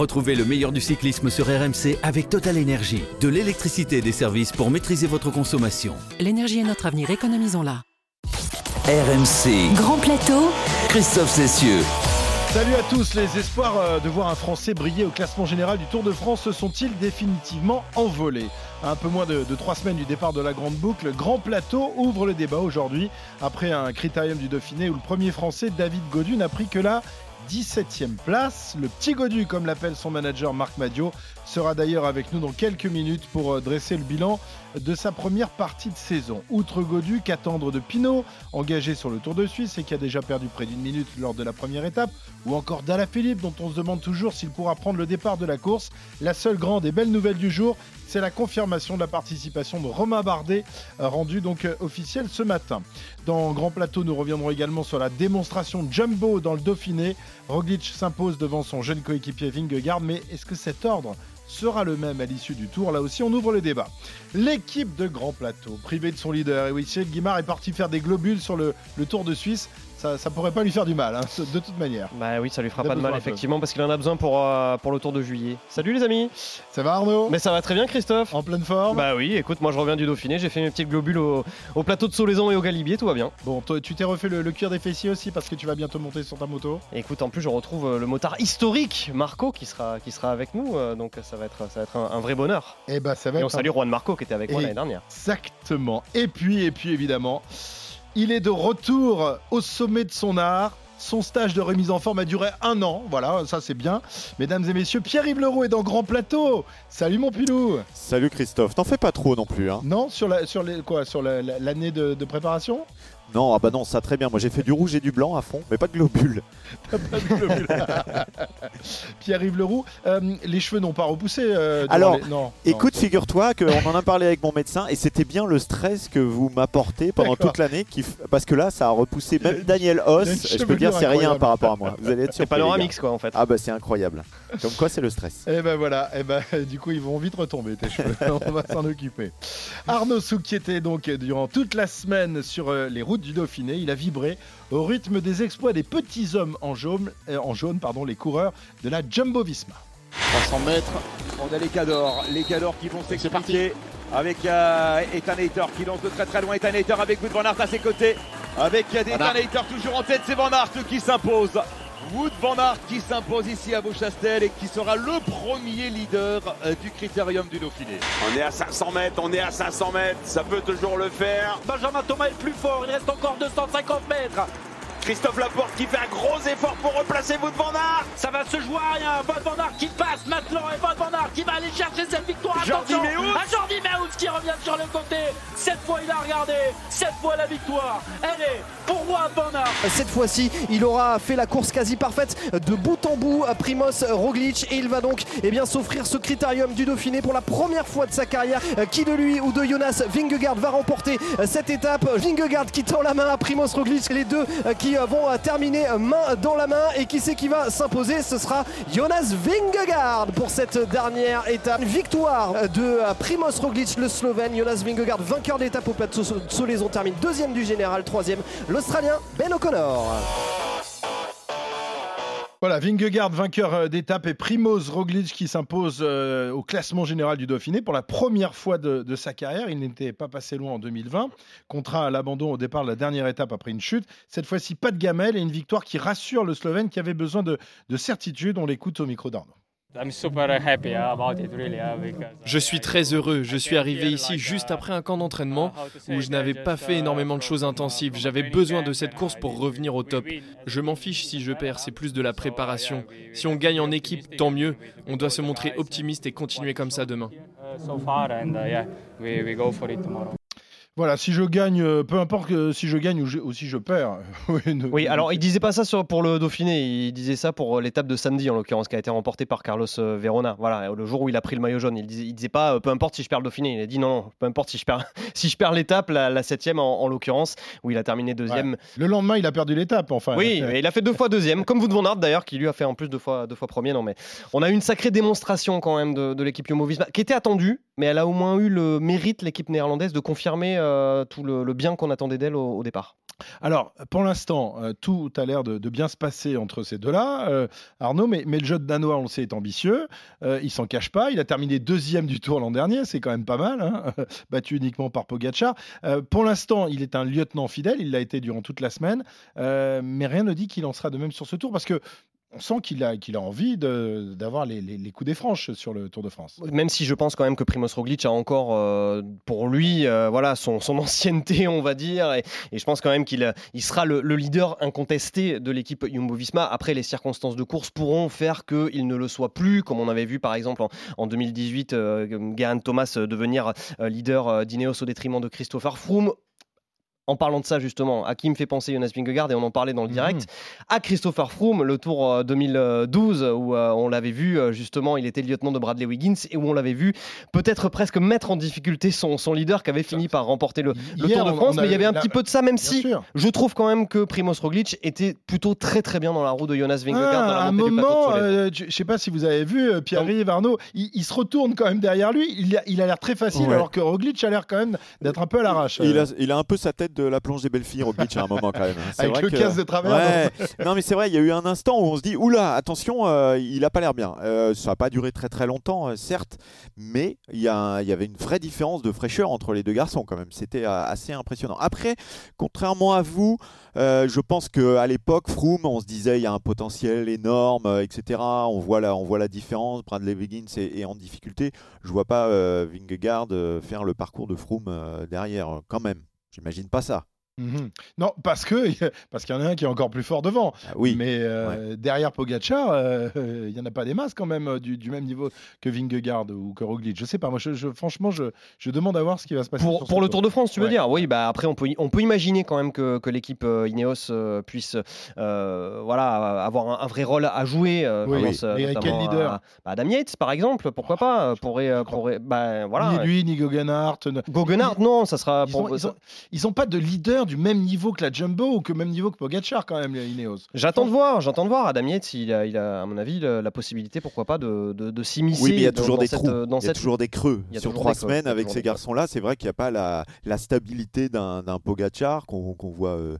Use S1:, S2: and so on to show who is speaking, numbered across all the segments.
S1: Retrouvez le meilleur du cyclisme sur RMC avec Total Énergie. De l'électricité et des services pour maîtriser votre consommation.
S2: L'énergie est notre avenir, économisons-la.
S1: RMC.
S3: Grand plateau.
S1: Christophe Cessieux.
S4: Salut à tous, les espoirs euh, de voir un Français briller au classement général du Tour de France se sont-ils définitivement envolés? Un peu moins de, de trois semaines du départ de la Grande Boucle, Grand Plateau ouvre le débat aujourd'hui après un critérium du Dauphiné où le premier Français, David Godu, n'a pris que la 17e place. Le petit Godu, comme l'appelle son manager Marc Madio, sera d'ailleurs avec nous dans quelques minutes pour euh, dresser le bilan de sa première partie de saison. Outre Godu, qu'attendre de Pinot, engagé sur le Tour de Suisse et qui a déjà perdu près d'une minute lors de la première étape, ou encore Philippe, dont on se demande toujours s'il pourra prendre le départ de la course. La seule grande et belle nouvelle du jour, c'est la confirmation de la participation de Romain Bardet, euh, rendue donc euh, officielle ce matin. Dans Grand Plateau, nous reviendrons également sur la démonstration Jumbo dans le Dauphiné. Roglic s'impose devant son jeune coéquipier Vingegaard, mais est-ce que cet ordre sera le même à l'issue du tour. Là aussi, on ouvre le débat. L'équipe de Grand Plateau, privée de son leader, et oui, Guimard est parti faire des globules sur le Tour de Suisse ça, ça pourrait pas lui faire du mal, hein, de toute manière.
S5: Bah oui, ça lui fera pas de mal, effectivement, parce qu'il en a besoin pour, euh, pour le tour de juillet. Salut les amis
S4: Ça va Arnaud?
S5: Mais ça va très bien Christophe
S4: En pleine forme?
S5: Bah oui, écoute, moi je reviens du Dauphiné, j'ai fait mes petites globules au, plateau de Solaison et au Galibier, tout va bien.
S4: Bon, tu t'es refait le, cuir des fessiers aussi parce que tu vas bientôt monter sur ta moto
S5: Écoute, en plus je retrouve euh, le motard historique, Marco, qui sera, qui sera avec nous, euh, donc ça va être, ça va être un, vrai bonheur.
S4: Et eh bah ça va
S5: et on salue Juan Marco qui était avec moi l'année dernière.
S4: Exactement. Et puis, et puis évidemment... Il est de retour au sommet de son art. Son stage de remise en forme a duré un an, voilà, ça c'est bien. Mesdames et messieurs, Pierre-Yves Leroux est dans Grand Plateau. Salut mon pilou.
S6: Salut Christophe, t'en fais pas trop non plus. Hein.
S4: Non, sur la, sur les, quoi, sur l'année de, de préparation?
S6: Non, ah bah non, ça très bien. Moi j'ai fait du rouge et du blanc à fond, mais pas de globules.
S4: pas de globules. Pierre-Yves Leroux, euh, les cheveux n'ont pas repoussé. Euh,
S6: Alors, non, écoute, figure-toi qu'on en a parlé avec mon médecin et c'était bien le stress que vous m'apportez pendant toute l'année, parce que là ça a repoussé même Daniel Hoss. Je peux dire c'est rien par rapport à moi. Vous allez être
S5: C'est panoramix quoi en fait.
S6: Ah bah c'est incroyable. Comme quoi c'est le stress.
S4: Et eh ben voilà, et eh ben du coup ils vont vite retomber tes cheveux. On va s'en occuper. Arnaud Souk qui était donc durant toute la semaine sur euh, les routes du Dauphiné. Il a vibré au rythme des exploits des petits hommes en jaune, euh, en jaune pardon, les coureurs de la Jumbo Visma.
S7: 300 mètres, on a les cadors, les cadors qui vont s'expliquer avec euh, Ethan Hater qui lance de très très loin. Ethan Hater avec Wood Van Aert à ses côtés. Avec Ethan Hater toujours en tête, c'est Van Aert qui s'impose. Wood Van Aert qui s'impose ici à Beauchastel et qui sera le premier leader euh, du critérium du Dauphiné.
S8: On est à 500 mètres, on est à 500 mètres, ça peut toujours le faire.
S9: Benjamin Thomas est plus fort, il reste encore 250 mètres.
S8: Christophe Laporte qui fait un gros effort pour replacer Wout van Aert.
S9: Ça va se jouer à rien. Wout van Aert qui passe maintenant et Wout van Aert qui va aller chercher cette victoire.
S8: Jordi
S9: Attention à Jordi Meus qui revient sur le côté. Cette fois il a regardé. Cette fois la victoire. Elle est pour Wout van Aert.
S10: Cette fois-ci il aura fait la course quasi parfaite de bout en bout à Primoz Roglic et il va donc eh bien s'offrir ce critérium du Dauphiné pour la première fois de sa carrière. Qui de lui ou de Jonas Vingegaard va remporter cette étape? Vingegaard qui tend la main à Primoz Roglic. Les deux qui euh, vont euh, terminer main dans la main. Et qui c'est qui va s'imposer? Ce sera Jonas Vingegaard pour cette dernière étape. victoire de euh, Primoz Roglic, le Slovène. Jonas Vingegaard, vainqueur d'étape au plateau Solaison, termine deuxième du général, troisième l'Australien Ben O'Connor.
S4: Voilà, Vingegaard vainqueur euh, d'étape et Primoz Roglic qui s'impose euh, au classement général du Dauphiné pour la première fois de, sa carrière. Il n'était pas passé loin en 2020, contraint à l'abandon au départ de la dernière étape après une chute. Cette fois-ci, pas de gamelle et une victoire qui rassure le Slovène qui avait besoin de, de certitude. On l'écoute au micro d'Arnaud.
S11: Je suis très heureux. Je suis arrivé ici juste après un camp d'entraînement où je n'avais pas fait énormément de choses intensives. J'avais besoin de cette course pour revenir au top. Je m'en fiche si je perds, c'est plus de la préparation. Si on gagne en équipe, tant mieux. On doit se montrer optimiste et continuer comme ça demain.
S4: Voilà, si je gagne, euh, peu importe si je gagne ou, si je perds.
S5: oui, alors il disait pas ça sur, pour le Dauphiné, il disait ça pour euh, l'étape de samedi en l'occurrence, qui a été remportée par Carlos euh, Verona. Voilà, le jour où il a pris le maillot jaune, il disait, disait pas peu importe si je perds le Dauphiné, il a dit non, peu importe si je perds, si je perds l'étape, la, septième en, l'occurrence, où il a terminé deuxième.
S4: Le lendemain, il a perdu l'étape, enfin.
S5: Oui, il a fait deux fois deuxième, comme Wout van Aert d'ailleurs, qui lui a fait en plus deux fois, deux fois premier. Non, mais on a eu une sacrée démonstration quand même de, l'équipe Jumbo-Visma, qui était attendue, mais elle a au moins eu le mérite l'équipe néerlandaise de confirmer tout le bien qu'on attendait d'elle au, départ.
S4: Alors, pour l'instant, euh, tout a l'air de, bien se passer entre ces deux-là, euh, Arnaud, mais, le jeu de Danois, on le sait, est ambitieux. Euh, il s'en cache pas. Il a terminé deuxième du tour l'an dernier, c'est quand même pas mal, hein, battu uniquement par Pogacar. pour l'instant, il est un lieutenant fidèle, il l'a été durant toute la semaine, mais rien ne dit qu'il en sera de même sur ce tour, parce que on sent qu'il a, a envie d'avoir les, coups des franches sur le Tour de France.
S5: Même si je pense quand même que Primoz Roglic a encore euh, pour lui euh, voilà, son, ancienneté, on va dire, et, je pense quand même qu'il il sera le, leader incontesté de l'équipe Jumbo-Visma. Après, les circonstances de course pourront faire qu'il ne le soit plus, comme on avait vu par exemple en, 2018, euh, Thomas devenir euh, leader d'Ineos au détriment de Christopher Froome en parlant de ça justement, à qui me fait penser Jonas Vingegaard et on en parlait dans le direct, mhm. à Christopher Froome, le Tour 2012 euh, où euh, on l'avait vu euh, justement, il était le lieutenant de Bradley Wiggins et où on l'avait vu peut-être presque mettre en difficulté son, son leader qui avait fini par remporter le, Tour de France, mais il y avait un petit peu de ça, même si je trouve quand même que Primoz Roglic était plutôt très très bien dans la roue de Jonas Vingegaard.
S4: à un moment, je sais pas si vous avez vu Pierre-Yves Arnaud, il, se retourne quand même derrière lui, il a, il a l'air très facile alors que Roglic a l'air quand même d'être un peu à l'arrache.
S6: Il a, il a un peu sa tête de la plonge des belles filles au beach à un moment quand même.
S4: Avec vrai le casse de travers.
S6: non mais c'est vrai, il y a eu un instant où on se dit oula, attention, euh, il a pas l'air bien. Euh, ça n'a pas duré très très longtemps, euh, certes, mais il y, y, avait une vraie différence de fraîcheur entre les deux garçons quand même. C'était assez impressionnant. Après, contrairement à vous, je pense qu'à l'époque, Froome, on se disait il y a un potentiel énorme, etc. On voit la, on voit la différence. Bradley Wiggins est, est en difficulté. Je vois pas Vingegaard faire le parcours de Froome derrière, quand même. J'imagine pas ça.
S4: Mhm. Non, parce que parce qu'il y en a un qui est encore plus fort devant.
S6: Ah oui.
S4: Mais euh, derrière Pogacar, euh, il n'y en a pas des masses quand même euh, du, même niveau que Vingegaard ou que Roglic. Je sais pas. Moi, je, franchement, je, je, demande à voir ce qui va se passer.
S5: Pour, pour le Tour de France, tu veux dire? Oui. Bah après, on peut on peut imaginer quand même que, que l'équipe Ineos puisse voilà avoir un, vrai rôle à jouer.
S4: Oui. Mais quel leader?
S5: bah, Adam Yates, par exemple. Pourquoi pas Pourrait, pourrait bah, voilà.
S4: Ni lui, ni Gogenhardt.
S5: Gogenhardt, non, ça sera.
S4: Ils n'ont pas de leader du même niveau que la Jumbo ou que même niveau que Pogacar quand même, Ineos.
S5: J'attends de voir, j'entends de voir. Adam Yates, il a, il a à mon avis la, possibilité, pourquoi pas, de, de, s'immiscer.
S6: Oui, mais il y a toujours des trous. il y a toujours des creux. Sur trois semaines, avec ces garçons-là, c'est vrai qu'il n'y a pas la, la stabilité d'un Pogacar qu'on voit. Euh,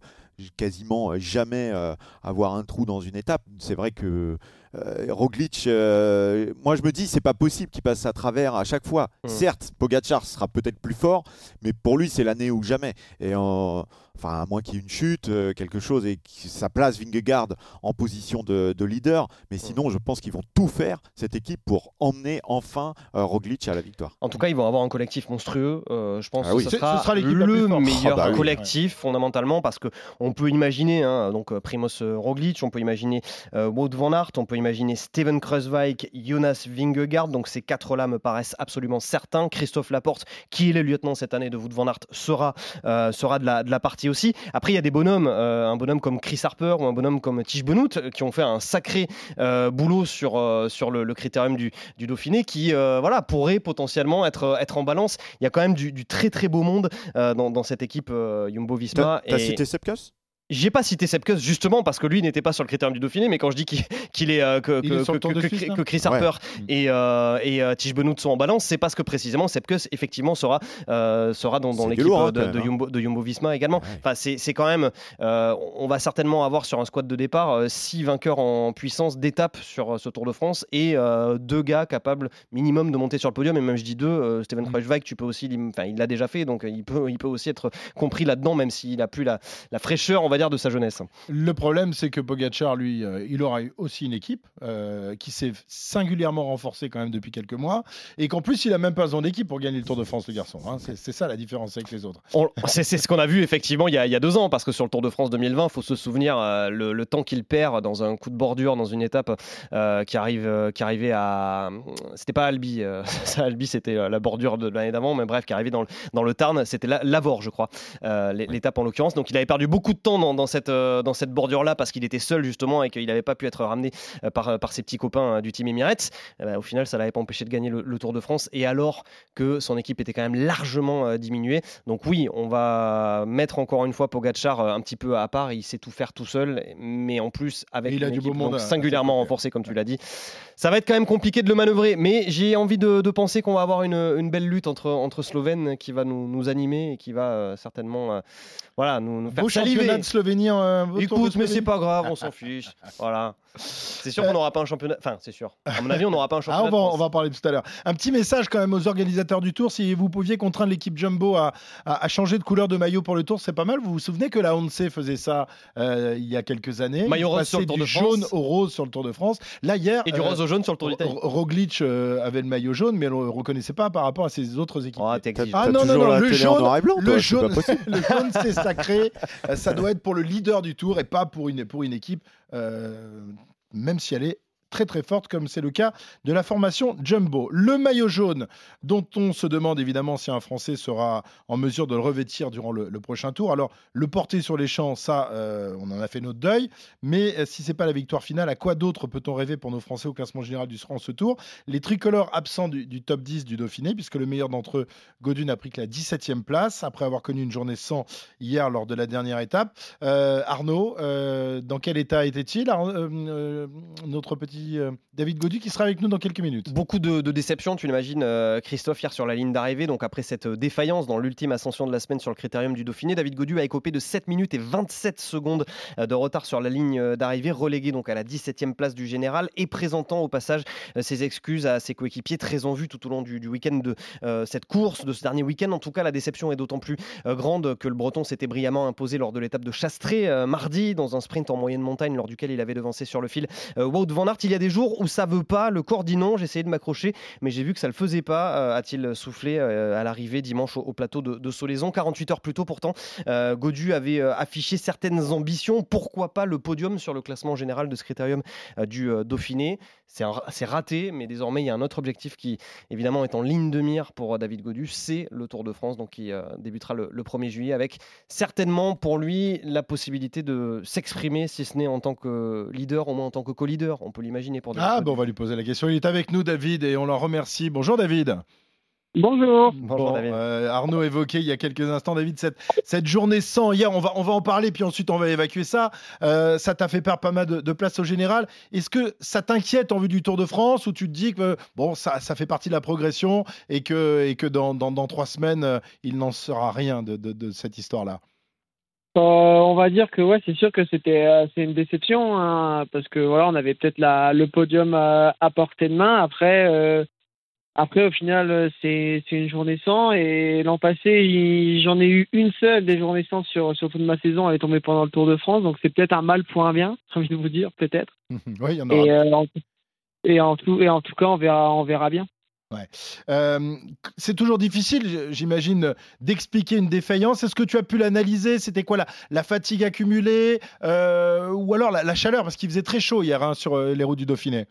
S6: quasiment jamais euh, avoir un trou dans une étape. C'est vrai que euh, Roglic, moi je me dis c'est pas possible qu'il passe à travers à chaque fois. Hmm. Certes, Pogacar sera peut-être plus fort, mais pour lui c'est l'année ou jamais. Et en, enfin à moins qu'il y ait une chute, euh, quelque chose, et que ça place Vingegaard en position de, leader. Mais sinon, je pense qu'ils vont tout faire, cette équipe, pour emmener enfin euh, Roglic à la victoire.
S5: En tout cas, ils vont avoir un collectif monstrueux. Euh, je pense ah que ce sera, le meilleur ah bah collectif, fondamentalement, parce qu'on peut imaginer, hein, donc Primoz Roglic, on peut imaginer Wout van Aert, on peut imaginer Steven Kruiswijk, Jonas Vingegaard. Donc ces quatre-là me paraissent absolument certains. Christophe Laporte, qui est le lieutenant cette année de Wout van Aert, sera, sera de, la, de la partie aussi. Après, il y a des bonhommes, euh, un bonhomme comme Chris Harper ou un bonhomme comme Tish Benoît euh, qui ont fait un sacré euh, boulot sur, sur le, critérium du, du, Dauphiné qui voilà, pourrait potentiellement être, être en balance. Il y a quand même du, très très beau monde dans, dans, cette équipe Jumbo Visma.
S6: T'as cité Sepkus?
S5: J'ai pas cité Sepkus justement parce que lui n'était pas sur le critérium du Dauphiné, mais quand je dis qu'il est, euh, que, que, Chris Harper et, euh, et euh, Benoît sont en balance, c'est parce que précisément Sepkus effectivement sera, euh, sera dans, dans l'équipe de, de, hein. Jumbo, de, Jumbo, Visma également. Enfin, c'est quand même, on va certainement avoir sur un squad de départ six vainqueurs en puissance d'étape sur ce Tour de France et deux gars capables minimum de monter sur le podium. Et même je dis deux, Steven mm. tu peux aussi, enfin il l'a déjà fait, donc il peut, il peut aussi être compris là-dedans, même s'il a plus la, la fraîcheur, on va de sa jeunesse.
S4: Le problème, c'est que Pogacar, lui, euh, il aura eu aussi une équipe euh, qui s'est singulièrement renforcée quand même depuis quelques mois, et qu'en plus, il a même pas besoin d'équipe pour gagner le Tour de France, le garçon. Hein. C'est ça la différence avec les autres.
S5: C'est ce qu'on a vu effectivement il y, a, il y, a, deux ans, parce que sur le Tour de France 2020, il faut se souvenir euh, le, temps qu'il perd dans un coup de bordure, dans une étape qui arrive, qui arrivait à, c'était pas Albi, ça, Albi c'était la bordure de l'année d'avant, mais bref, qui arrivait dans le, dans le Tarn, c'était Lavore, je crois, l'étape en l'occurrence. Donc il avait perdu beaucoup de temps dans dans, cette, dans cette bordure-là parce qu'il était seul justement et qu'il n'avait pas pu être ramené par, par ses petits copains du team Emirates. Eh ben, au final, ça l'avait pas empêché de gagner le, Tour de France et alors que son équipe était quand même largement diminuée. Donc oui, on va mettre encore une fois Pogachar un petit peu à part. Il sait tout faire tout seul, mais en plus avec une équipe singulièrement renforcée, comme tu l'as dit. Ça va être quand même compliqué de le manœuvrer, mais j'ai envie de, penser qu'on va avoir une, belle lutte entre, entre Slovènes qui va nous, animer et qui va euh, certainement euh, voilà, nous, nous faire
S4: Beau
S5: saliver.
S4: Slovénie. Euh,
S5: Écoute, mais c'est pas grave, on s'en fiche. Voilà. C'est sûr qu'on n'aura pas un championnat. Enfin, c'est sûr. À mon avis, on n'aura pas un championnat.
S4: Ah, on, va, on va en parler tout à l'heure. Un petit message quand même aux organisateurs du Tour. Si vous pouviez contraindre l'équipe Jumbo à, à, changer de couleur de maillot pour le Tour, c'est pas mal. Vous vous souvenez que la Once faisait ça il y a quelques années?
S5: Maillot rose sur le Tour de
S4: France. jaune au rose sur le Tour de France. Là, hier.
S5: Et du rose au jaune sur le Tour d'Italie.
S4: Roglic avait le maillot jaune, mais on ne le reconnaissait pas par rapport à ses autres équipes.
S5: Oh,
S4: ah non, non, non, le jaune, le jaune, le jaune, c'est sacré. Ça doit être pour le leader du tour et pas pour une, pour une équipe, euh, même si elle est très très forte, comme c'est le cas de la formation Jumbo. Le maillot jaune, dont on se demande évidemment si un Français sera en mesure de le revêtir durant le, prochain tour. Alors, le porter sur les champs, ça, euh, on en a fait notre deuil. Mais euh, si c'est pas la victoire finale, à quoi d'autre peut-on rêver pour nos Français au classement général du ce tour? Les tricolores absents du, top 10 du Dauphiné, puisque le meilleur d'entre eux, Godun, a pris que la 17e place, après avoir connu une journée sans hier lors de la dernière étape. Euh, Arnaud, dans quel état était-il? Notre petit euh, David Godu qui sera avec nous dans quelques minutes.
S5: Beaucoup de, déceptions, tu l'imagines, euh, Christophe, hier sur la ligne d'arrivée. Donc après cette euh, défaillance dans l'ultime ascension de la semaine sur le critérium du Dauphiné, David Godu a écopé de 7 minutes et 27 secondes de retard sur la ligne d'arrivée, relégué donc à la 17e place du général et présentant au passage ses excuses à ses coéquipiers très en vue tout au long du, week-end de cette course, de ce dernier week-end. En tout cas, la déception est d'autant plus grande que le Breton s'était brillamment imposé lors de l'étape de Chastré mardi dans un sprint en moyenne montagne lors duquel il avait devancé sur le fil Wout van Aert il y a des jours où ça veut pas, le corps dit non, j'ai essayé de m'accrocher, mais j'ai vu que ça le faisait pas, euh, a-t-il soufflé euh, à l'arrivée dimanche au, plateau de, Solaison. 48 heures plus tôt, pourtant, euh, Godu avait affiché certaines ambitions. Pourquoi pas le podium sur le classement général de ce critérium du Dauphiné? C'est raté, mais désormais, il y a un autre objectif qui, évidemment, est en ligne de mire pour David Godu, c'est le Tour de France, donc qui débutera le, le 1er juillet, avec certainement pour lui la possibilité de s'exprimer, si ce n'est en tant que leader, au moins en tant que co-leader. On peut l'imaginer
S4: ah, bon, on va lui poser la question. Il est avec nous, David, et on l'en remercie. Bonjour, David.
S3: Bonjour.
S4: Bonjour David. Euh, Arnaud évoquait il y a quelques instants, David, cette, cette journée sans. Hier, on va, on va en parler, puis ensuite on va évacuer ça. Euh, ça t'a fait perdre pas mal de, place au général. Est-ce que ça t'inquiète en vue du Tour de France ou tu te dis que bon, ça, ça fait partie de la progression et que, et que dans, dans, dans trois semaines, euh, il n'en sera rien de, de, de cette histoire-là?
S3: Euh, on va dire que ouais, c'est sûr que c'était euh, c'est une déception hein, parce que voilà, on avait peut-être la le podium à, portée de main. Après, euh, après au final, c'est c'est une journée sans et l'an passé, j'en ai eu une seule des journées sans sur sur toute ma saison. Elle est tombée pendant le Tour de France, donc c'est peut-être un mal pour un bien. J'ai envie de vous dire peut-être.
S4: oui, il y en aura.
S3: Et, en, et en tout et en tout cas, on verra on verra bien.
S4: Ouais. C'est toujours difficile, j'imagine, d'expliquer une défaillance. Est-ce que tu as pu l'analyser? C'était quoi la, la, fatigue accumulée? Euh, ou alors la, chaleur? Parce qu'il faisait très chaud hier hein, sur euh, les routes du Dauphiné.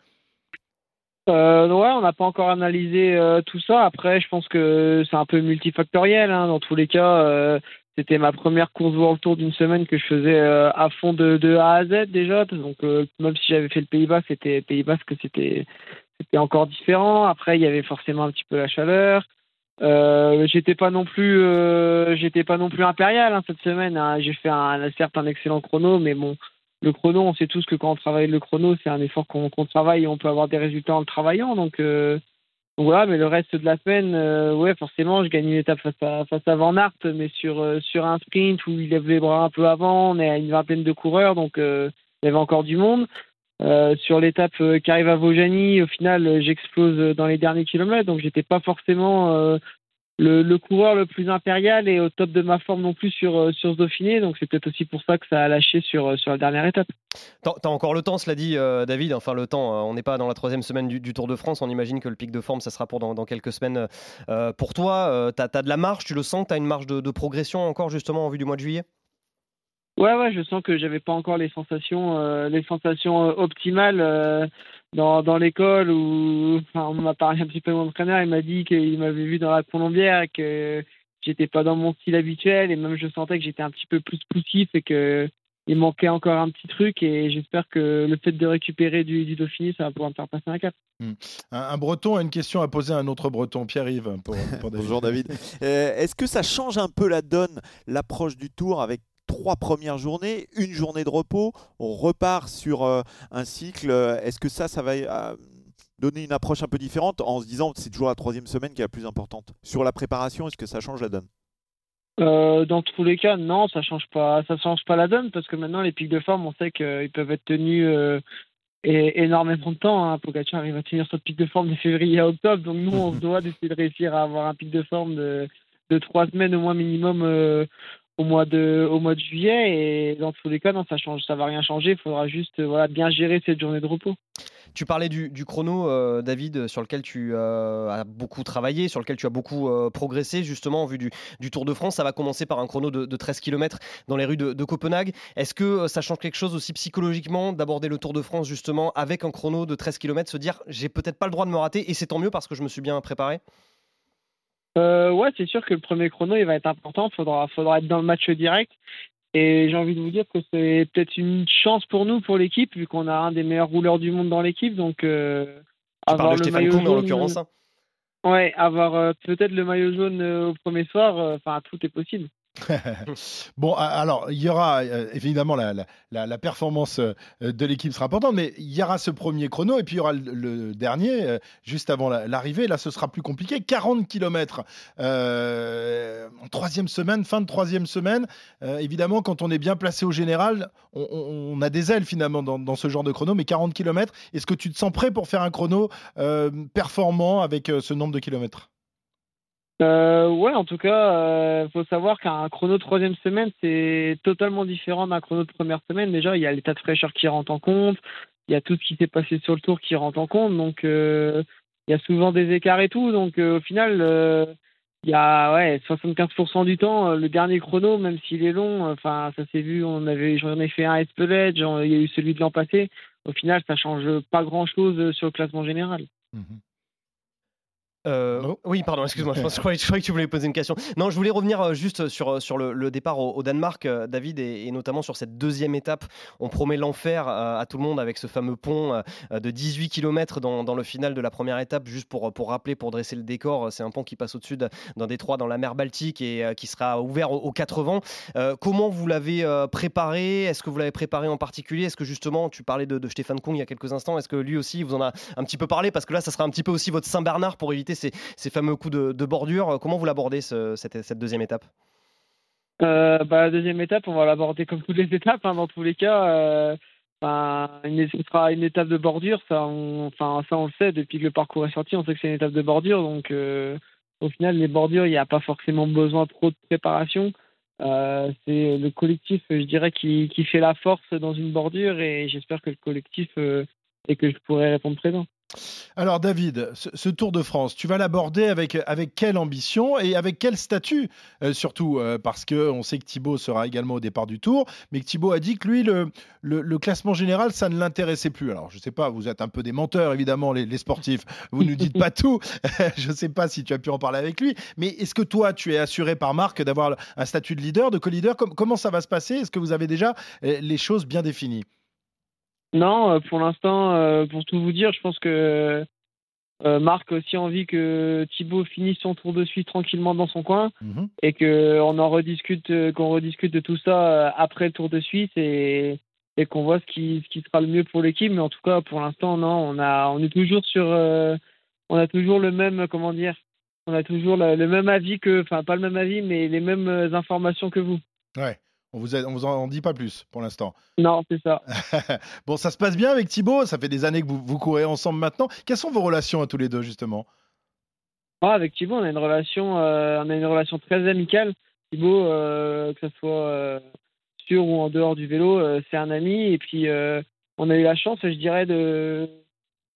S3: Euh, ouais, on n'a pas encore analysé tout ça. Après, je pense que c'est un peu multifactoriel. Hein. Dans tous les cas, c'était ma première course World Tour d'une semaine que je faisais à fond de, A à Z déjà. Donc, même si j'avais fait le Pays Bas, c'était Pays Basque, c'était c'était encore différent. Après, il y avait forcément un petit peu la chaleur. Euh, j'étais pas non plus, euh, j'étais pas non plus impérial hein, cette semaine. Hein. J'ai fait un, certes un excellent chrono, mais bon, le chrono, on sait tous que quand on travaille le chrono, c'est un effort qu'on travaille et on peut avoir des résultats en le travaillant. Donc, euh, voilà, mais le reste de la semaine, euh, ouais, forcément, je gagne une étape face à Van Aert, mais sur sur un sprint où il lève les bras un peu avant. On est à une vingtaine de coureurs, donc il y avait encore du monde. Euh, sur l'étape euh, qui arrive à Vaujany, au final, euh, j'explose dans les derniers kilomètres, donc j'étais pas forcément le, coureur le plus impérial et au top de ma forme non plus sur, sur ce Dauphiné. Donc c'est peut-être aussi pour ça que ça a lâché sur, sur la dernière étape.
S5: T'as as encore le temps, cela dit, David. Enfin, le temps, on n'est pas dans la troisième semaine du, Tour de France. On imagine que le pic de forme, ça sera pour dans, quelques semaines. pour toi, tu as, de la marge, tu le sens, tu as une marge de, de progression encore justement en vue du mois de juillet?
S3: Ouais, ouais, je sens que j'avais pas encore les sensations, euh, les sensations euh, optimales euh, dans, dans l'école où, enfin, on m'a parlé un petit peu de mon entraîneur, il m'a dit qu'il m'avait vu dans la Colombière et que j'étais pas dans mon style habituel et même je sentais que j'étais un petit peu plus poussif et que il manquait encore un petit truc et j'espère que le fait de récupérer du, du Dauphiné, ça va pouvoir me faire passer un cap.
S4: Hmm. Un, Breton a une question à poser à un autre Breton, Pierre-Yves.
S6: Bonjour David. Euh, est-ce que ça change un peu la donne, l'approche du tour avec trois premières journées, une journée de repos, on repart sur euh, un cycle. Est-ce que ça, ça va euh, donner une approche un peu différente en se disant que c'est toujours la troisième semaine qui est la plus importante? Sur la préparation, est-ce que ça change la donne?
S3: Euh, dans tous les cas, non, ça change pas, ça change pas la donne parce que maintenant les pics de forme, on sait qu'ils peuvent être tenus énormément de temps. Hein. Pogacar arrive à tenir son pic de forme de février à octobre, donc nous on se doit d'essayer de réussir à avoir un pic de forme de, de trois semaines au moins minimum au mois de au mois de juillet et dans tous les cas non ça change ça va rien changer. Il faudra juste euh, voilà bien gérer cette journée de repos.
S5: Tu parlais du, chrono euh, David sur lequel tu euh, as beaucoup travaillé sur lequel tu as beaucoup progressé justement en vue du, du, Tour de France. Ça va commencer par un chrono de, 13 km dans les rues de, de Copenhague. Est-ce que ça change quelque chose aussi psychologiquement d'aborder le Tour de France justement avec un chrono de 13 km se dire j'ai peut-être pas le droit de me rater et c'est tant mieux parce que je me suis bien préparé?
S3: Euh, ouais, c'est sûr que le premier chrono, il va être important. Il faudra, faudra être dans le match direct. Et j'ai envie de vous dire que c'est peut-être une chance pour nous, pour l'équipe, vu qu'on a un des meilleurs rouleurs du monde dans l'équipe. Donc, euh,
S5: avoir le maillot jaune, en l'occurrence. Hein.
S3: Ouais, avoir euh, peut-être le maillot jaune au premier soir, enfin, tout est possible.
S4: Bon, alors, il y aura euh, évidemment la, performance euh, de l'équipe sera importante, mais il y aura ce premier chrono et puis il y aura le, dernier euh, juste avant l'arrivée. Là, ce sera plus compliqué. 40 km en troisième semaine, fin de troisième semaine. évidemment, quand on est bien placé au général, on, a des ailes finalement dans, dans, ce genre de chrono, mais 40 km, est-ce que tu te sens prêt pour faire un chrono performant avec ce nombre de kilomètres?
S3: Euh, ouais, en tout cas, euh, faut savoir qu'un chrono de troisième semaine, c'est totalement différent d'un chrono de première semaine. Déjà, il y a l'état de fraîcheur qui rentre en compte, il y a tout ce qui s'est passé sur le tour qui rentre en compte, donc euh, il y a souvent des écarts et tout. Donc euh, au final, euh, il y a ouais 75% du temps, le dernier chrono, même s'il est long, enfin ça s'est vu, on avait, j'en ai fait un Espelette, il y a eu celui de l'an passé. Au final, ça change pas grand chose sur le classement général. Mmh
S5: euh, oui, pardon, excuse-moi, je, croyais, que tu voulais poser une question. Non, je voulais revenir euh, juste sur, euh, sur le, départ au, Danemark, David, et, notamment sur cette deuxième étape. On promet l'enfer à, tout le monde avec ce fameux pont de 18 km dans, le final de la première étape, juste pour, pour rappeler, pour dresser le décor. C'est un pont qui passe au-dessus d'un détroit dans la mer Baltique et qui sera ouvert aux, quatre vents. comment vous l'avez préparé? Est-ce que vous l'avez préparé en particulier? Est-ce que justement, tu parlais de, de Stéphane Kong il y a quelques instants, est-ce que lui aussi vous en a un petit peu parlé? Parce que là, ça sera un petit peu aussi votre Saint-Bernard pour éviter ces, fameux coups de, bordure. Comment vous l'abordez cette, deuxième étape?
S3: Euh, bah, La deuxième étape, on va l'aborder comme toutes les étapes. Hein, dans tous les cas, euh, une, ce sera une étape de bordure. Ça on, le sait. Depuis que le parcours est sorti, on sait que c'est une étape de bordure. Donc, euh, au final, les bordures, il n'y a pas forcément besoin de trop de préparation. c'est le collectif, je dirais, qui, fait la force dans une bordure et j'espère que le collectif et que je pourrai répondre présent.
S4: Alors David, ce, Tour de France, tu vas l'aborder avec, avec quelle ambition et avec quel statut euh, Surtout euh, parce qu'on sait que Thibaut sera également au départ du Tour, mais que Thibaut a dit que lui, le, classement général, ça ne l'intéressait plus. Alors je ne sais pas, vous êtes un peu des menteurs évidemment, les, sportifs, vous ne nous dites pas tout, je ne sais pas si tu as pu en parler avec lui, mais est-ce que toi, tu es assuré par Marc d'avoir un statut de leader, de co-leader? Comment ça va se passer? Est-ce que vous avez déjà euh, les choses bien définies?
S3: Non, euh, pour l'instant, euh, pour tout vous dire, je pense que euh, Marc a aussi envie que Thibaut finisse son tour de suite tranquillement dans son coin mhm. et qu'on en rediscute, qu'on rediscute de tout ça après le tour de Suisse et, et qu'on voit ce qui, ce qui sera le mieux pour l'équipe. Mais en tout cas, pour l'instant, non, on a, on est toujours sur, on a toujours le même, comment dire, on a toujours le, le même avis que, enfin pas le même avis, mais les mêmes informations que vous.
S4: Ouais. On vous, vous en dit pas plus pour l'instant.
S3: Non, c'est ça.
S4: bon, ça se passe bien avec Thibaut? Ça fait des années que vous, vous courez ensemble maintenant. Quelles sont vos relations à tous les deux, justement?
S3: Ah, Avec Thibaut, on a une relation, euh, on a une relation très amicale. Thibaut, euh, que ce soit euh, sur ou en dehors du vélo, c'est un ami. Et puis, on a eu la chance, je dirais, de.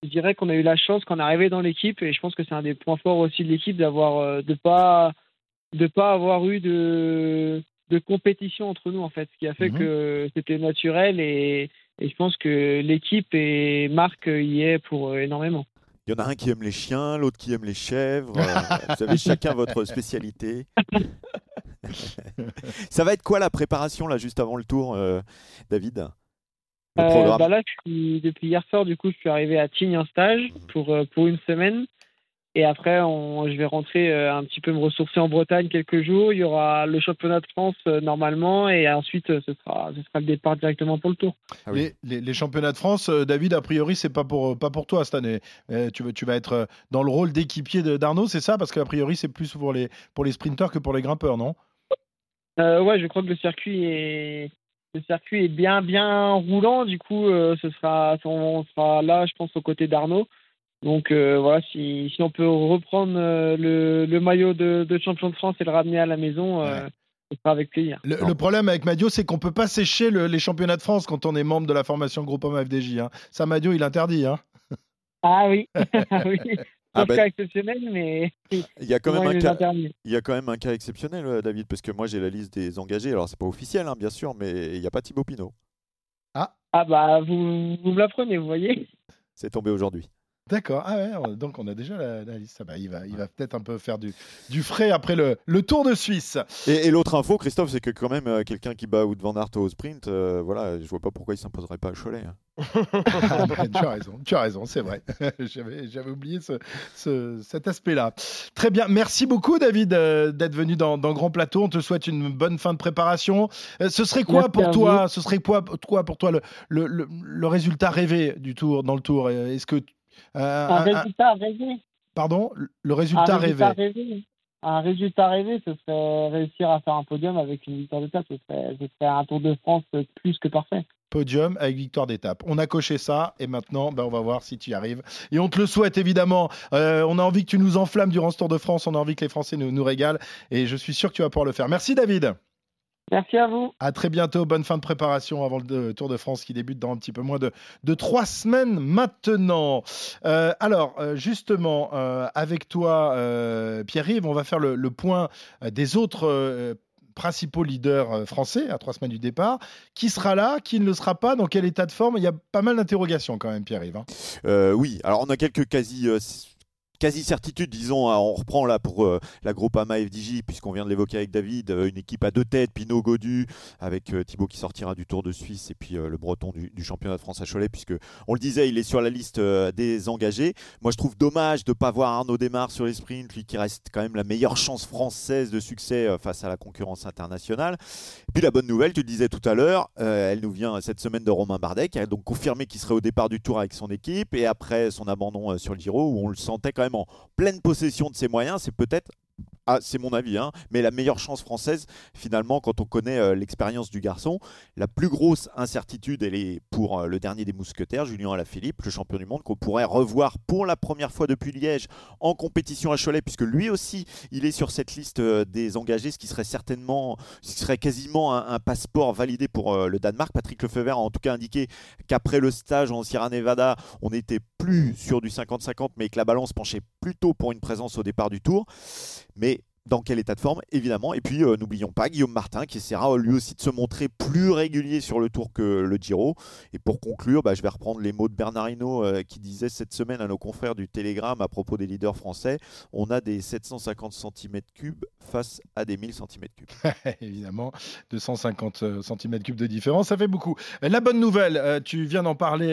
S3: Je dirais qu'on a eu la chance qu'on est arrivé dans l'équipe et je pense que c'est un des points forts aussi de l'équipe d'avoir de pas de pas avoir eu de de compétition entre nous en fait, ce qui a fait mhm. que c'était naturel et, je pense que l'équipe et Marc y est pour euh, énormément.
S6: Il y en a un qui aime les chiens, l'autre qui aime les chèvres. Euh, vous avez chacun votre spécialité. Ça va être quoi la préparation là juste avant le tour, David?
S3: Bah là, depuis hier soir, du coup, je suis arrivé à Tignes en stage mhm. pour, pour une semaine. Et après, je vais rentrer euh, un petit peu me ressourcer en Bretagne quelques jours. Il y aura le championnat de France euh, normalement, et ensuite euh, ce sera, ce sera le départ directement pour le Tour.
S4: Ah les, les, championnats de France, David, a priori, c'est pas pour pas pour toi cette année. tu, tu vas être dans le rôle d'équipier d'Arnaud, c'est ça? Parce qu'a priori, c'est plus pour les pour les sprinteurs que pour les grimpeurs, non?
S3: Ouais, je crois que le circuit est le circuit est bien bien roulant. Du coup, ce sera on sera là, je pense, aux côtés d'Arnaud. Donc euh, voilà, si, si, on peut reprendre euh, le, le, maillot de, de, champion de France et le ramener à la maison, euh, ce sera avec plaisir.
S4: Le, problème avec Madio, c'est qu'on peut pas sécher les championnats de France quand on est membre de la formation Groupama FDJ. Hein. Ça, Madio, il interdit. Hein.
S3: Ah oui, oui. Ah bah... cas exceptionnel, mais
S6: il y a quand même un cas. Il y a quand même un cas exceptionnel, David, parce que moi j'ai la liste des engagés. Alors c'est pas officiel, hein, bien sûr, mais il n'y a pas Thibaut Pinot.
S3: Ah. Ah bah vous, vous me l'apprenez, vous voyez.
S6: C'est tombé aujourd'hui.
S4: D'accord. Ah ouais, donc on a déjà la, liste. Ah bah, il va, il va peut-être un peu faire du, du frais après le, le Tour de Suisse.
S6: Et, l'autre info, Christophe, c'est que quand même euh, quelqu'un qui bat Wout van Aert au sprint, euh, voilà, je vois pas pourquoi il s'imposerait pas à Cholet. Hein.
S4: Ah bah, tu as raison, tu as raison, c'est vrai. J'avais oublié ce, cet aspect-là. Très bien, merci beaucoup David euh, d'être venu dans, dans, Grand Plateau. On te souhaite une bonne fin de préparation. ce serait quoi pour toi Ce serait quoi, quoi pour toi le, le, le, le résultat rêvé du Tour dans le Tour? Est-ce que
S3: euh, un, résultat rêvé.
S4: Pardon Le résultat, rêvé.
S3: Un résultat rêvé, ce serait réussir à faire un podium avec une victoire d'étape. Ce serait, ce serait un Tour de France plus que parfait
S4: podium avec victoire d'étape. On a coché ça et maintenant, ben, on va voir si tu y arrives. Et on te le souhaite évidemment. Euh, on a envie que tu nous enflammes durant ce Tour de France. On a envie que les Français nous, nous régalent et je suis sûr que tu vas pouvoir le faire. Merci David.
S3: Merci à vous.
S4: À très bientôt. Bonne fin de préparation avant le Tour de France qui débute dans un petit peu moins de, de trois semaines maintenant. Euh, alors, euh, justement, euh, avec toi, Pierre-Yves, on va faire le, point des autres principaux leaders français à trois semaines du départ. Qui sera là Qui ne le sera pas Dans quel état de forme? Il y a pas mal d'interrogations quand même, Pierre-Yves.
S6: Hein. oui, alors on a quelques quasi quasi-certitude, disons, hein, on reprend là pour euh, la Groupama FDJ, puisqu'on vient de l'évoquer avec David, euh, une équipe à deux têtes, Pinot Godu, avec euh, Thibaut qui sortira du Tour de Suisse, et puis le Breton du, championnat de France à Cholet, puisque on le disait, il est sur la liste des engagés. Moi, je trouve dommage de ne pas voir Arnaud Desmar sur les sprints, lui qui reste quand même la meilleure chance française de succès face à la concurrence internationale. Puis la bonne nouvelle, tu le disais tout à l'heure, elle nous vient cette semaine de Romain Bardet, qui a donc confirmé qu'il serait au départ du Tour avec son équipe, et après son abandon sur le Giro, où on le sentait quand même pleine possession de ses moyens, c'est peut-être ah, c'est mon avis, hein, mais la meilleure chance française, finalement, quand on connaît euh, l'expérience du garçon, la plus grosse incertitude, elle est pour euh, le dernier des mousquetaires, Julien Alaphilippe, le champion du monde, qu'on pourrait revoir pour la première fois depuis Liège en compétition à Cholet, puisque lui aussi, il est sur cette liste euh, des engagés, ce qui serait certainement, ce qui serait quasiment un, passeport validé pour le Danemark. Patrick Lefebvre a en tout cas indiqué qu'après le stage en Sierra Nevada, on n'était plus sur du 50-50, mais que la balance penchait plutôt pour une présence au départ du tour. Mais dans quel état de forme, évidemment. Et puis, euh, n'oublions pas Guillaume Martin qui essaiera lui aussi de se montrer plus régulier sur le tour que le Giro. Et pour conclure, bah, je vais reprendre les mots de Bernard Hinault euh, qui disait cette semaine à nos confrères du Télégramme à propos des leaders français on a des 750 cm3 face à des 1000 cm3.
S4: évidemment, 250 euh, cm3 de différence, ça fait beaucoup. La bonne nouvelle, tu viens d'en parler,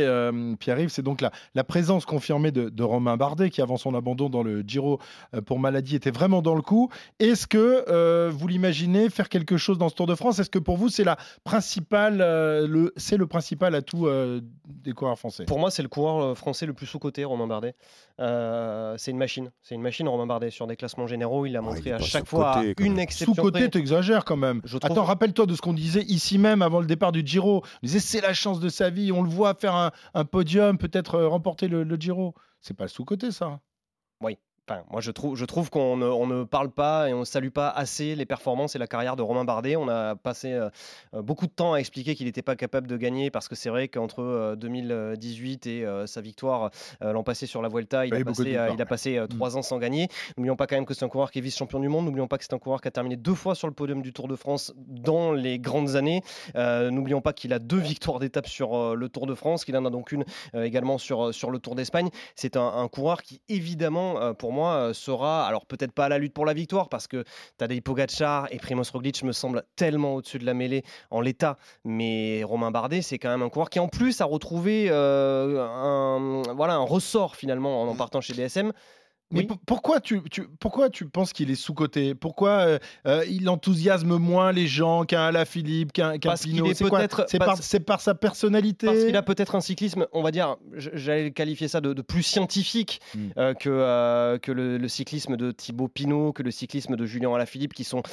S4: Pierre-Yves, c'est donc la, la, présence confirmée de, de, Romain Bardet qui, avant son abandon dans le Giro pour maladie, était vraiment dans le coup. Est-ce que euh, vous l'imaginez faire quelque chose dans ce Tour de France? Est-ce que pour vous, c'est la principale, euh, le, c'est le principal atout euh, des coureurs français?
S5: Pour moi, c'est le coureur français le plus sous-coté, Romain Bardet. c'est une machine. C'est une machine, Romain Bardet. Sur des classements généraux, il a montré à chaque fois une exception.
S4: Sous-côté, exagères quand même. Attends, rappelle-toi de ce qu'on disait ici même avant le départ du Giro. On disait c'est la chance de sa vie. On le voit faire un, podium, peut-être remporter le, le Giro. C'est pas le sous-côté, ça.
S5: Oui, moi, je trouve, je trouve qu'on ne, on ne parle pas et on ne salue pas assez les performances et la carrière de Romain Bardet. On a passé euh, euh, beaucoup de temps à expliquer qu'il n'était pas capable de gagner parce que c'est vrai qu'entre 2018 euh, et sa victoire l'an passé sur la Vuelta, il, a, passé, il a passé mm. trois ans sans gagner. N'oublions pas quand même que c'est un coureur qui est vice-champion du monde. N'oublions pas que c'est un coureur qui a terminé deux fois sur le podium du Tour de France dans les grandes années. N'oublions pas qu'il a deux victoires d'étape sur le Tour de France, qu'il en a donc une également sur, sur le Tour d'Espagne. C'est un, un, coureur qui, évidemment, pour pour moi, sera, alors peut-être pas à la lutte pour la victoire, parce que Tadej Pogacar et Primoz Roglic me semblent tellement au-dessus de la mêlée en l'état, mais Romain Bardet, c'est quand même un coureur qui en plus a retrouvé un, voilà, un ressort finalement en, en partant chez DSM.
S4: Mais pourquoi, tu, pourquoi tu penses qu'il est sous-coté? Pourquoi euh, euh, il enthousiasme moins les gens qu'un Alaphilippe, qu'un qu Pinot C'est par, par, sa personnalité?
S5: Parce qu'il a peut-être un cyclisme, on va dire, j'allais qualifier ça de, plus scientifique hmm. euh, que, que le, cyclisme de Thibaut Pinot, que le cyclisme de Julien Alaphilippe, qui sont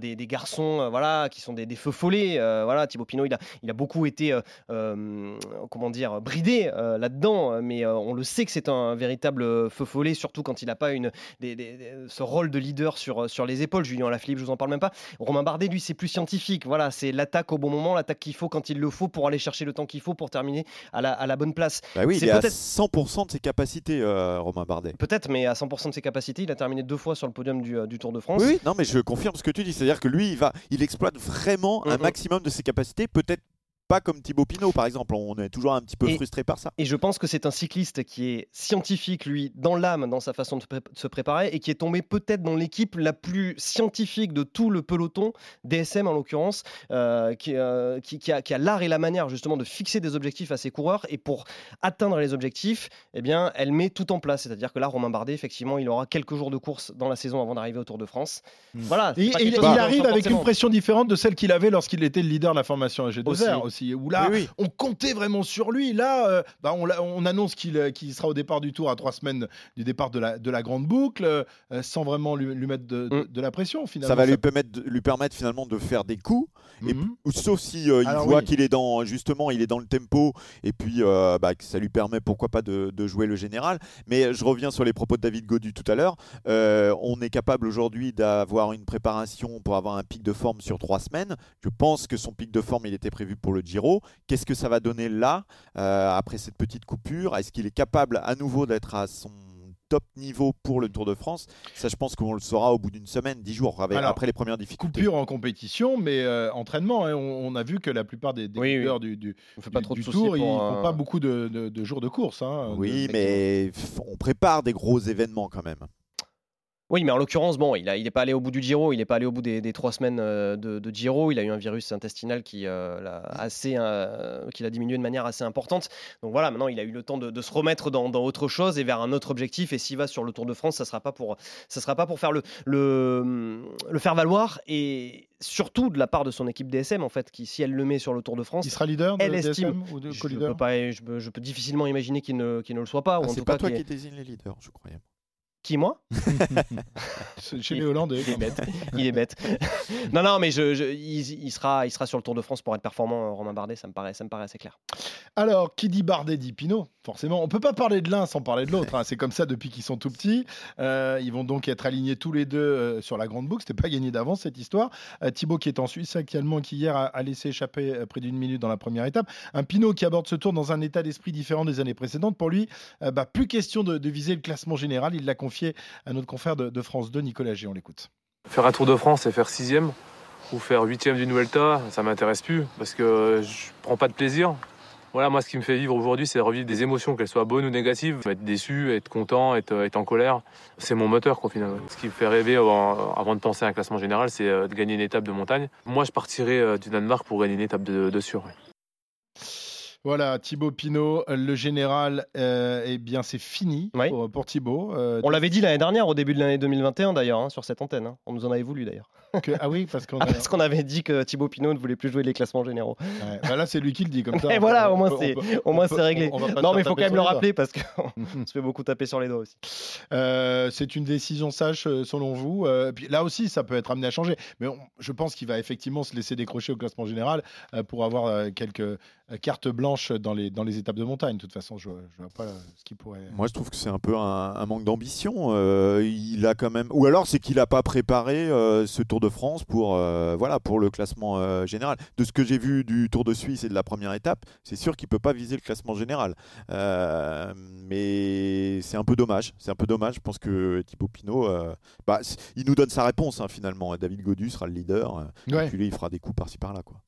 S5: des, garçons, voilà, qui sont des, feux follets. voilà, Thibaut Pinot, il a, il a beaucoup été, comment dire, bridé là-dedans, mais on le sait que c'est un véritable feu follet, surtout quand il n'a pas une, ce rôle de leader sur, sur les épaules. Julien Lafilippe, je vous en parle même pas. Romain Bardet, lui, c'est plus scientifique. Voilà, c'est l'attaque au bon moment, l'attaque qu'il faut quand il le faut pour aller chercher le temps qu'il faut pour terminer à la, à la bonne place.
S6: Bah oui, il est à 100% de ses capacités, euh, Romain Bardet.
S5: Peut-être, mais à 100% de ses capacités, il a terminé deux fois sur le podium du, euh, du Tour de France.
S6: Oui, non, mais je confirme ce que tu dis. C'est-à-dire que lui, il, va, il exploite vraiment un maximum de ses capacités, peut-être pas comme Thibaut Pinot, par exemple. On est toujours un petit peu frustré par ça.
S5: Et je pense que c'est un cycliste qui est scientifique, lui, dans l'âme, dans sa façon de, se préparer, et qui est tombé peut-être dans l'équipe la plus scientifique de tout le peloton, DSM en l'occurrence, euh, euh, qui, qui, a, l'art et la manière justement de fixer des objectifs à ses coureurs. Et pour atteindre les objectifs, eh bien, elle met tout en place. C'est-à-dire que là, Romain Bardet, effectivement, il aura quelques jours de course dans la saison avant d'arriver au Tour de France.
S4: Hmm. Voilà. Et, il, arrive avec une pression différente de celle qu'il avait lorsqu'il était le leader de la formation AG2R aussi où là, on comptait vraiment sur lui. Là, euh, bah, on, annonce euh, qu'il sera au départ du tour à trois semaines du départ de la, de la grande boucle, euh, sans vraiment lui, mettre de, mm. la pression. Finalement.
S6: Ça va lui, permettre, lui permettre finalement de faire des coups, et, mm-hmm. sauf si il voit qu'il est dans justement, il est dans le tempo, et puis bah, ça lui permet pourquoi pas de, jouer le général. Mais je reviens sur les propos de David Godu tout à l'heure. on est capable aujourd'hui d'avoir une préparation pour avoir un pic de forme sur trois semaines. Je pense que son pic de forme, il était prévu pour le Giro. Qu'est-ce que ça va donner là, euh, après cette petite coupure? Est-ce qu'il est capable à nouveau d'être à son top niveau pour le Tour de France. Ça, je pense qu'on le saura au bout d'une semaine, dix jours, après les premières difficultés.
S4: Coupure en compétition, mais euh, entraînement. Hein. on, a vu que la plupart des, des du, du, fait pas trop de Tour, ils font pas beaucoup de, jours de course. Hein,
S6: oui, mais on prépare des gros événements quand même.
S5: Oui, mais en l'occurrence, bon, il n'est il pas allé au bout du Giro, il n'est pas allé au bout des, trois semaines euh, de, Giro. Il a eu un virus intestinal qui, euh, l'a assez, euh, qui l'a diminué de manière assez importante. Donc voilà, maintenant il a eu le temps de, se remettre dans, autre chose et vers un autre objectif. Et s'il va sur le Tour de France, ça ne sera pas pour, ça sera pas pour faire le, le, le faire valoir. Et surtout de la part de son équipe DSM, en fait, qui, si elle le met sur le Tour de France,
S4: il sera leader de elle estime, ou de
S5: je, peux pas, je, peux, difficilement imaginer qu'il ne, ne le soit pas.
S6: Ah, c'est pas toi qui désigne les leaders, je croyais.
S5: Qui, moi
S4: Chez les Hollandais.
S5: Il est bête. Il est bête. non, non, mais je, il, sera, il sera sur le Tour de France pour être performant, Romain Bardet, ça me paraît, ça me paraît assez clair.
S4: Alors, qui dit Bardet dit Pinot, forcément. On peut pas parler de l'un sans parler de l'autre. Hein. C'est comme ça depuis qu'ils sont tout petits. Euh, ils vont donc être alignés tous les deux euh, sur la grande boucle. C'était pas gagné d'avance cette histoire. Euh, Thibaut qui est en Suisse actuellement, qui hier a, laissé échapper près d'une minute dans la première étape. Un Pinot qui aborde ce tour dans un état d'esprit différent des années précédentes. Pour lui, bah, plus question de, de viser le classement général. Il l'a à notre confrère de, France 2, Nicolas G. On l'écoute.
S12: Faire un Tour de France et faire sixième ou faire huitième du Vuelta, ça m'intéresse plus parce que je prends pas de plaisir. Voilà, moi, ce qui me fait vivre aujourd'hui, c'est revivre des émotions, qu'elles soient bonnes ou négatives. Être déçu, être content, être, être en colère, c'est mon moteur, quoi, finalement. Ce qui me fait rêver avant, de penser à un classement général, c'est euh, de gagner une étape de montagne. Moi, je partirais euh, du Danemark pour gagner une étape de sur.
S4: Voilà, Thibaut Pinot, le général, euh, eh bien c'est fini pour, Thibaut.
S5: Euh, On l'avait dit l'année dernière, au début de l'année 2021 d'ailleurs, hein, sur cette antenne. Hein. On nous en avait voulu d'ailleurs.
S4: Ah oui, parce qu'on
S5: ah, qu'on avait dit que Thibaut Pinot ne voulait plus jouer les classements généraux.
S4: Bah là, c'est lui qui le dit comme ça.
S5: Et voilà, au moins c'est au moins c'est réglé. Non, mais il faut quand même le rappeler parce qu'on se fait beaucoup taper sur les doigts aussi.
S4: Euh, c'est une décision sage selon vous. puis là aussi, ça peut être amené à changer. Mais je pense qu'il va effectivement se laisser décrocher au classement général pour avoir quelques cartes blanches dans les, dans les étapes de montagne. De toute façon, je, je vois pas ce qui pourrait.
S6: Moi, je trouve que c'est un peu un, manque d'ambition. il a quand même, ou alors c'est qu'il n'a pas préparé ce Tour de de France pour, voilà, pour le classement général. De ce que j'ai vu du Tour de Suisse et de la première étape, c'est sûr qu'il ne peut pas viser le classement général. mais c'est un peu dommage. C'est un peu dommage. Je pense que Thibaut Pinot, bah, il nous donne sa réponse hein, finalement. David Godu sera le leader. Et puis lui, il fera des coups par-ci par-là. Quoi.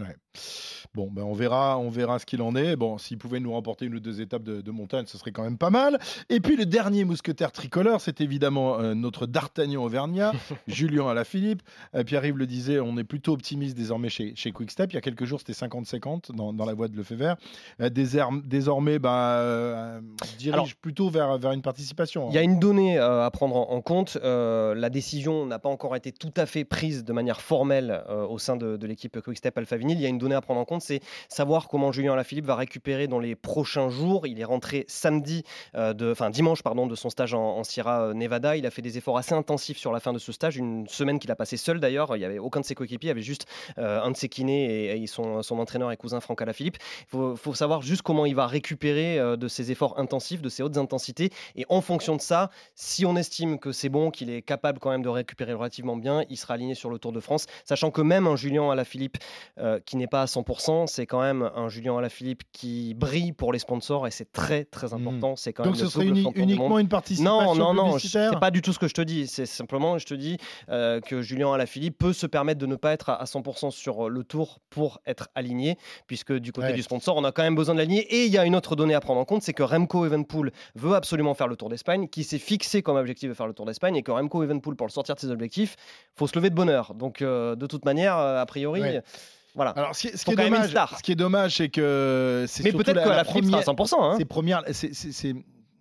S4: Bon, ben on verra, on verra ce qu'il en est. Bon, s'il pouvait nous remporter une ou deux étapes de, montagne, ce serait quand même pas mal. Et puis le dernier mousquetaire tricolore, c'est évidemment euh, notre D'Artagnan Auvergnat, Julien Alaphilippe. Euh, Pierre-Yves le disait, on est plutôt optimiste désormais chez, chez Quickstep. Il y a quelques jours, c'était 50-50 dans, dans, la voie de Lefebvre. Euh, désormais, ben, on dirige plutôt vers, vers une participation.
S5: Il y a une donnée à prendre en, compte. la décision n'a pas encore été tout à fait prise de manière formelle au sein de, de l'équipe Quickstep Alpha Vinyl. Il y a une donnée à prendre en compte, c'est savoir comment Julien Alaphilippe va récupérer dans les prochains jours. Il est rentré samedi, euh, de, enfin dimanche pardon, de son stage en, Sierra euh, Nevada. Il a fait des efforts assez intensifs sur la fin de ce stage, une semaine qu'il a passé seul d'ailleurs. Il n'y avait aucun de ses coéquipiers, il y avait juste euh, un de ses kinés et, son, son, entraîneur et cousin Franck Alaphilippe. Il faut, savoir juste comment il va récupérer de ses efforts intensifs, de ses hautes intensités. Et en fonction de ça, si on estime que c'est bon, qu'il est capable quand même de récupérer relativement bien, il sera aligné sur le Tour de France, sachant que même un Julien Alaphilippe qui n'est pas à 100%, c'est quand même un Julien Alaphilippe qui brille pour les sponsors et c'est très très mmh. important. C'est quand
S4: Donc
S5: ce
S4: serait uniquement une participation
S5: Non, non, non,
S4: c'est
S5: pas du tout ce que je te dis. C'est simplement, je te dis euh, que Julien Alaphilippe peut se permettre de ne pas être à 100% sur le tour pour être aligné, puisque du côté du sponsor, on a quand même besoin de l'aligner. Et il y a une autre donnée à prendre en compte, c'est que Remco Evenpool veut absolument faire le Tour d'Espagne, qui s'est fixé comme objectif de faire le Tour d'Espagne, et que Remco Evenpool, pour le sortir de ses objectifs, faut se lever de bonheur. Donc euh, de toute manière, euh, a priori. Voilà.
S4: Alors, ce qui, est dommage, ce qui est dommage, c'est que
S5: c'est Mais peut-être que la, la première, à 100%. Hein.
S4: C'est première, c'est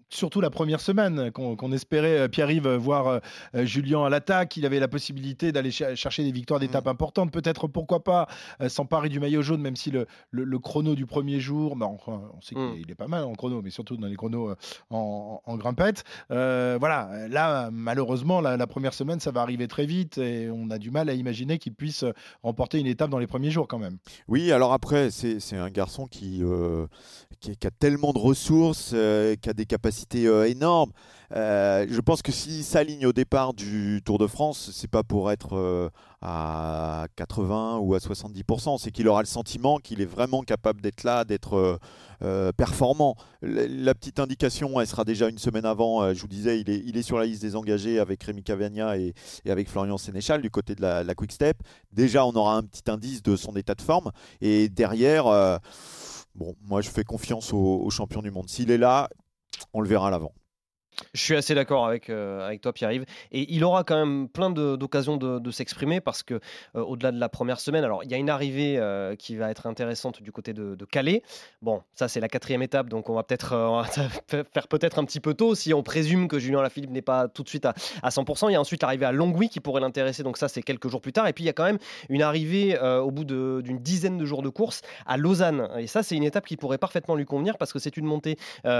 S4: surtout la première semaine qu'on espérait euh, Pierre-Yves voir euh, euh, Julien à l'attaque. Il avait la possibilité d'aller chercher des victoires d'étape mm. importantes. Peut-être, pourquoi pas, s'emparer du maillot jaune, même si le, le, chrono du premier jour, bah, on sait qu'il mm. est pas mal en chrono, mais surtout dans les chronos en, en, grimpette. voilà, là, malheureusement, la, première semaine, ça va arriver très vite et on a du mal à imaginer qu'il puisse remporter une étape dans les premiers jours quand même.
S6: Oui, alors après, c'est un garçon qui, qui, qui, a tellement de ressources, qui a des capacités euh, énorme. Euh, je pense que s'il s'aligne au départ du Tour de France, c'est pas pour être euh, à 80 ou à 70%, c'est qu'il aura le sentiment qu'il est vraiment capable d'être là, d'être performant. La, petite indication, elle sera déjà une semaine avant. je vous disais, il est, sur la liste des engagés avec Rémi Cavagna et, avec Florian Sénéchal du côté de la, la, Quick Step. Déjà, on aura un petit indice de son état de forme. Et derrière, bon, moi, je fais confiance au, au champion du monde. S'il est là, on le verra à l'avant.
S5: Je suis assez d'accord avec, euh, avec toi, Pierre-Yves. Et il aura quand même plein d'occasions de, s'exprimer parce que, euh, au-delà de la première semaine, alors il y a une arrivée euh, qui va être intéressante du côté de, Calais. Bon, ça, c'est la quatrième étape, donc on va peut-être faire peut-être un petit peu tôt si on présume que Julien Lafilippe n'est pas tout de suite à, à 100%. Il y a ensuite l'arrivée à Longwy qui pourrait l'intéresser, donc ça, c'est quelques jours plus tard. Et puis, il y a quand même une arrivée au bout d'une dizaine de jours de course à Lausanne. Et ça, c'est une étape qui pourrait parfaitement lui convenir parce que c'est une montée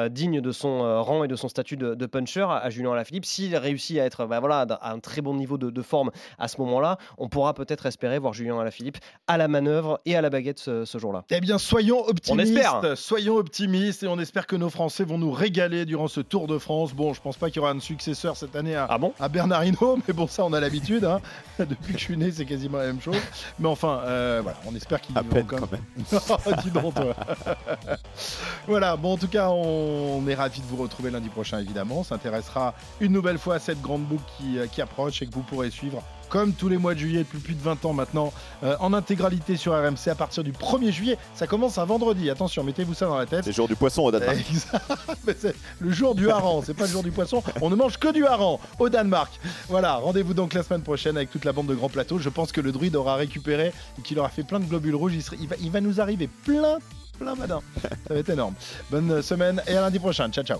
S5: digne de son rang et de son statut de, de puncher à, Julien Alaphilippe. S'il réussit à être bah, voilà, à un très bon niveau de, forme à ce moment-là, on pourra peut-être espérer voir Julien Alaphilippe à la manœuvre et à la baguette ce, jour-là.
S4: Eh bien, soyons optimistes. Soyons optimistes et on espère que nos Français vont nous régaler durant ce Tour de France. Bon, je pense pas qu'il y aura un successeur cette année à,
S5: ah bon?
S4: à Bernard Hinault, mais bon, ça, on a l'habitude. Hein. Depuis que je suis né, c'est quasiment la même chose. Mais enfin, euh, voilà, on espère qu'il
S6: à peine quand même.
S4: dis donc, toi. voilà, bon, en tout cas, on est ravis de vous retrouver lundi prochain, évidemment s'intéressera une nouvelle fois à cette grande boucle qui, euh, qui approche et que vous pourrez suivre comme tous les mois de juillet depuis plus de 20 ans maintenant, euh, en intégralité sur RMC à partir du 1er juillet. Ça commence un vendredi. Attention, mettez-vous ça dans la tête.
S6: C'est le jour du poisson au Danemark.
S4: c'est le jour du hareng, c'est pas le jour du poisson. On ne mange que du hareng au Danemark. Voilà, rendez-vous donc la semaine prochaine avec toute la bande de Grand Plateau. Je pense que le druide aura récupéré et qu'il aura fait plein de globules rouges. Il, va, il va nous arriver plein, plein, madame. Ça va être énorme. Bonne semaine et à lundi prochain. Ciao, ciao.